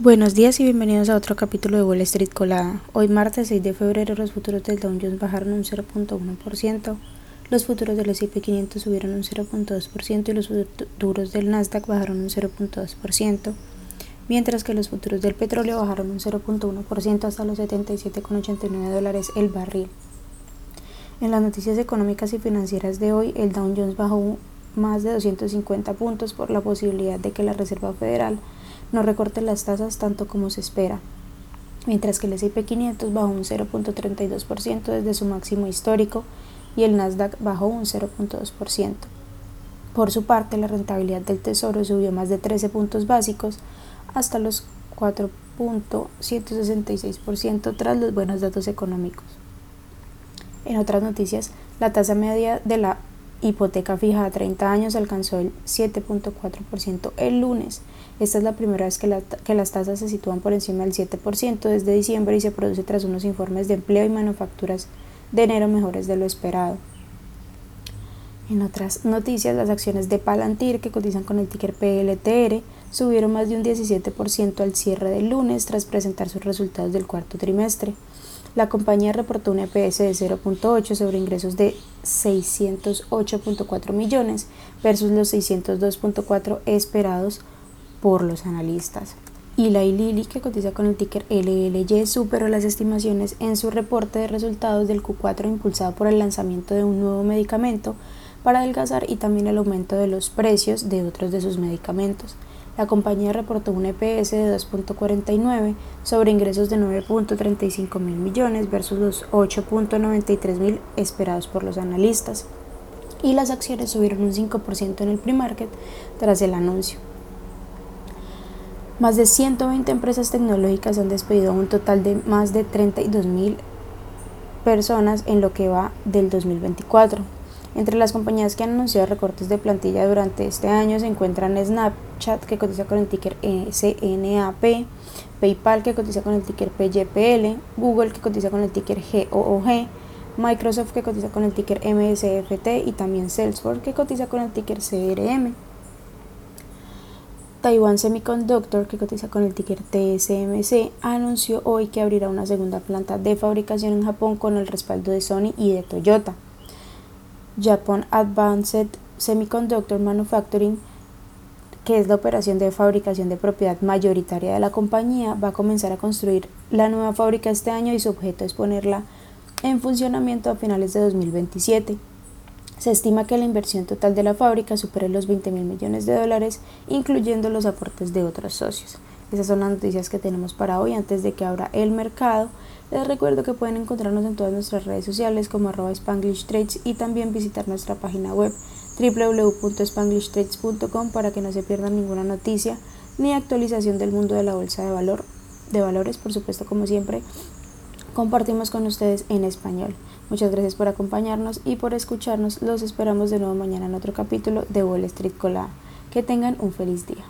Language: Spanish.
Buenos días y bienvenidos a otro capítulo de Wall Street Colada. Hoy martes 6 de febrero los futuros del Dow Jones bajaron un 0.1%, los futuros del S&P 500 subieron un 0.2% y los futuros del Nasdaq bajaron un 0.2%, mientras que los futuros del petróleo bajaron un 0.1% hasta los 77,89 dólares el barril. En las noticias económicas y financieras de hoy, el Dow Jones bajó más de 250 puntos por la posibilidad de que la Reserva Federal no recorte las tasas tanto como se espera, mientras que el S&P 500 bajó un 0.32% desde su máximo histórico y el Nasdaq bajó un 0.2%. Por su parte, la rentabilidad del Tesoro subió más de 13 puntos básicos hasta los 4.166% tras los buenos datos económicos. En otras noticias, la tasa media de la hipoteca fija a 30 años alcanzó el 7.4% el lunes. Esta es la primera vez que, que, las tasas se sitúan por encima del 7% desde diciembre y se produce tras unos informes de empleo y manufacturas de enero mejores de lo esperado. En otras noticias, las acciones de Palantir, que cotizan con el ticker PLTR, subieron más de un 17% al cierre del lunes tras presentar sus resultados del cuarto trimestre. La compañía reportó un EPS de 0.8 sobre ingresos de 608.4 millones versus los 602.4 esperados por los analistas. Y la Lilly, que cotiza con el ticker LLY, superó las estimaciones en su reporte de resultados del Q4 impulsado por el lanzamiento de un nuevo medicamento para adelgazar y también el aumento de los precios de otros de sus medicamentos la compañía reportó un EPS de 2.49 sobre ingresos de 9.35 mil millones versus los 8.93 mil esperados por los analistas. Y las acciones subieron un 5% en el pre-market tras el anuncio. Más de 120 empresas tecnológicas han despedido a un total de más de 32 mil personas en lo que va del 2024. Entre las compañías que han anunciado recortes de plantilla durante este año se encuentran Snapchat, que cotiza con el ticker SNAP, PayPal, que cotiza con el ticker PYPL, Google, que cotiza con el ticker GOOG, Microsoft, que cotiza con el ticker MSFT, y también Salesforce, que cotiza con el ticker CRM. Taiwan Semiconductor, que cotiza con el ticker TSMC, anunció hoy que abrirá una segunda planta de fabricación en Japón con el respaldo de Sony y de Toyota. Japan Advanced Semiconductor Manufacturing, que es la operación de fabricación de propiedad mayoritaria de la compañía, va a comenzar a construir la nueva fábrica este año y su objeto es ponerla en funcionamiento a finales de 2027. Se estima que la inversión total de la fábrica supere los 20 mil millones de dólares, incluyendo los aportes de otros socios. Esas son las noticias que tenemos para hoy antes de que abra el mercado. Les recuerdo que pueden encontrarnos en todas nuestras redes sociales como arroba Spanglish Trades y también visitar nuestra página web www.spanglishtrades.com para que no se pierdan ninguna noticia ni actualización del mundo de la bolsa de valor de valores, por supuesto como siempre compartimos con ustedes en español. Muchas gracias por acompañarnos y por escucharnos. Los esperamos de nuevo mañana en otro capítulo de Wall Street Colada. Que tengan un feliz día.